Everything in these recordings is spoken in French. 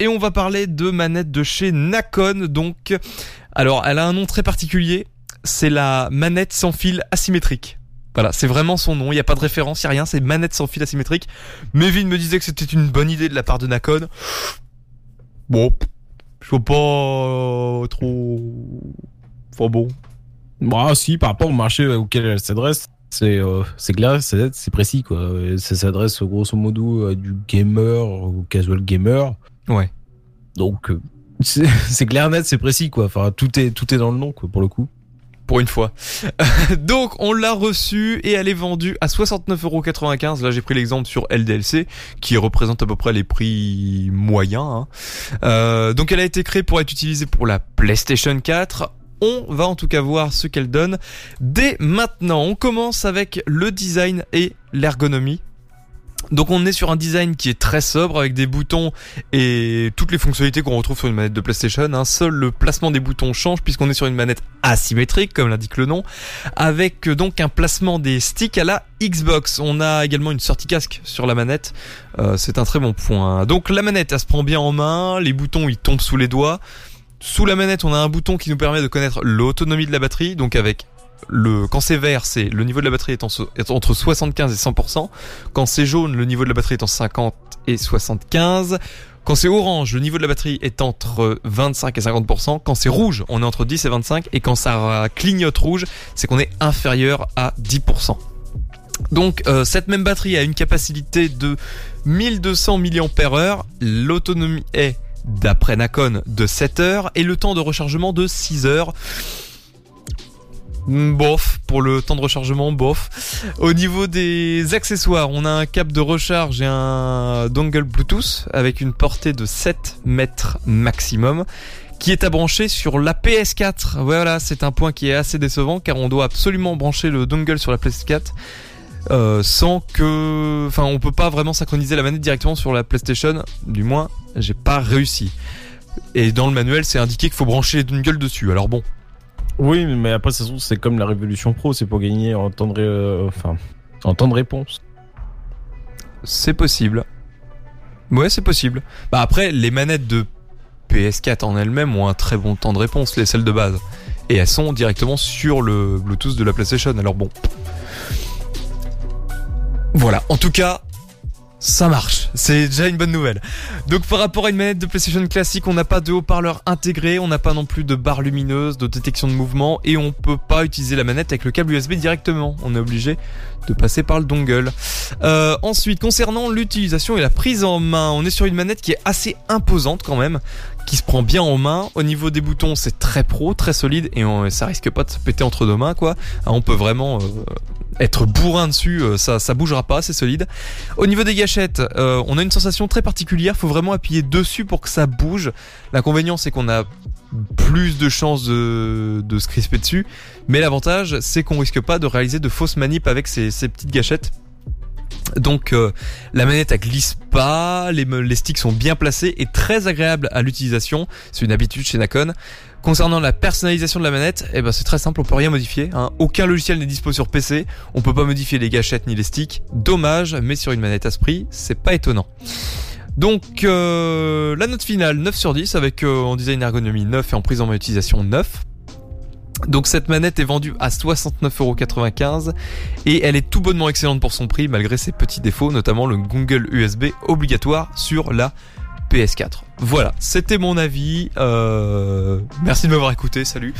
et on va parler de manette de chez Nakon. Donc, alors elle a un nom très particulier, c'est la manette sans fil asymétrique. Voilà, c'est vraiment son nom, il n'y a pas de référence, il n'y a rien, c'est manette sans fil asymétrique. Mevin me disait que c'était une bonne idée de la part de Nakon. Bon, je vois pas trop... Enfin bon. Bah si, par rapport au marché auquel elle s'adresse, c'est euh, clair, c'est c'est précis quoi. Ça s'adresse grosso modo à du gamer ou casual gamer. Ouais. Donc euh, c'est clair net, c'est précis quoi. Enfin tout est tout est dans le nom quoi pour le coup. Pour une fois. Donc on l'a reçue et elle est vendue à 69,95€. Là j'ai pris l'exemple sur LDLC qui représente à peu près les prix moyens. hein. Euh, donc elle a été créée pour être utilisée pour la PlayStation 4. On va en tout cas voir ce qu'elle donne dès maintenant. On commence avec le design et l'ergonomie. Donc on est sur un design qui est très sobre avec des boutons et toutes les fonctionnalités qu'on retrouve sur une manette de PlayStation. hein. Seul le placement des boutons change puisqu'on est sur une manette asymétrique comme l'indique le nom, avec euh, donc un placement des sticks à la Xbox. On a également une sortie casque sur la manette. Euh, C'est un très bon point. Donc la manette elle se prend bien en main, les boutons ils tombent sous les doigts. Sous la manette, on a un bouton qui nous permet de connaître l'autonomie de la batterie, donc avec quand c'est vert, c'est le niveau de la batterie est, entre 75 et 100%. Quand c'est jaune, le niveau de la batterie est en 50 et 75. Quand c'est orange, le niveau de la batterie est entre 25 et 50%. Quand c'est rouge, on est entre 10 et 25. Et quand ça clignote rouge, c'est qu'on est inférieur à 10%. Donc euh, cette même batterie a une capacité de 1200 mAh. L'autonomie est, d'après Nakon, de 7 heures et le temps de rechargement de 6 heures. Hmm, Bof, pour le temps de rechargement, bof. Au niveau des accessoires, on a un câble de recharge et un dongle Bluetooth avec une portée de 7 mètres maximum qui est à brancher sur la PS4. Voilà, c'est un point qui est assez décevant car on doit absolument brancher le dongle sur la PS4 euh, sans que, enfin, on peut pas vraiment synchroniser la manette directement sur la PlayStation. Du moins, j'ai pas réussi. Et dans le manuel, c'est indiqué qu'il faut brancher les dongles dessus. Alors bon, Oui, mais après, façon, c'est comme la Révolution Pro, c'est pour gagner en temps de, euh, enfin, en temps de réponse. c'est possible. Ouais, c'est possible. Bah après, les manettes de PS4 en elles-mêmes ont un très bon temps de réponse, les celles de base. Et elles sont directement sur le Bluetooth de la PlayStation. Alors bon. Voilà. En tout cas, ça marche. C'est déjà une bonne nouvelle. Donc par rapport à une manette de PlayStation classique, on n'a pas de haut-parleur intégré, on n'a pas non plus de barre lumineuse, de détection de mouvement et on peut pas utiliser la manette avec le câble USB directement. On est obligé de passer par le dongle. Euh, ensuite, concernant l'utilisation et la prise en main, on est sur une manette qui est assez imposante quand même, qui se prend bien en main. Au niveau des boutons, c'est très pro, très solide et ça risque pas de se péter entre deux mains quoi. Ah, on peut vraiment euh, être bourrin dessus, euh, ça ça bougera pas, c'est solide. Au niveau des gâchettes, on a une sensation très particulière, faut vraiment appuyer dessus pour que ça bouge. L'inconvénient c'est qu'on a plus de chances de, se crisper dessus, mais l'avantage c'est qu'on risque pas de réaliser de fausses manips avec ces petites gâchettes. Donc euh, la manette elle glisse pas, les, les sticks sont bien placés et très agréable à l'utilisation. C'est une habitude chez Nakon. Concernant la personnalisation de la manette, eh ben c'est très simple, on peut rien modifier. hein. Aucun logiciel n'est dispo sur PC, on peut pas modifier les gâchettes ni les sticks. Dommage, mais sur une manette à ce prix, c'est pas étonnant. Donc euh, la note finale 9 sur 10 avec euh, en design ergonomie 9 et en prise en main utilisation 9. Donc cette manette est vendue à 69,95€ et elle est tout bonnement excellente pour son prix malgré ses petits défauts, notamment le dongle USB obligatoire sur la PS4. Voilà, c'était mon avis. Euh, merci de m'avoir écouté, salut.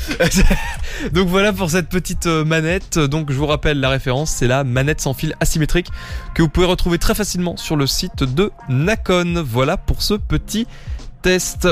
Donc voilà pour cette petite euh, manette. Donc je vous rappelle la référence, c'est la manette sans fil asymétrique que vous pouvez retrouver très facilement sur le site de Nakon. Voilà pour ce petit test.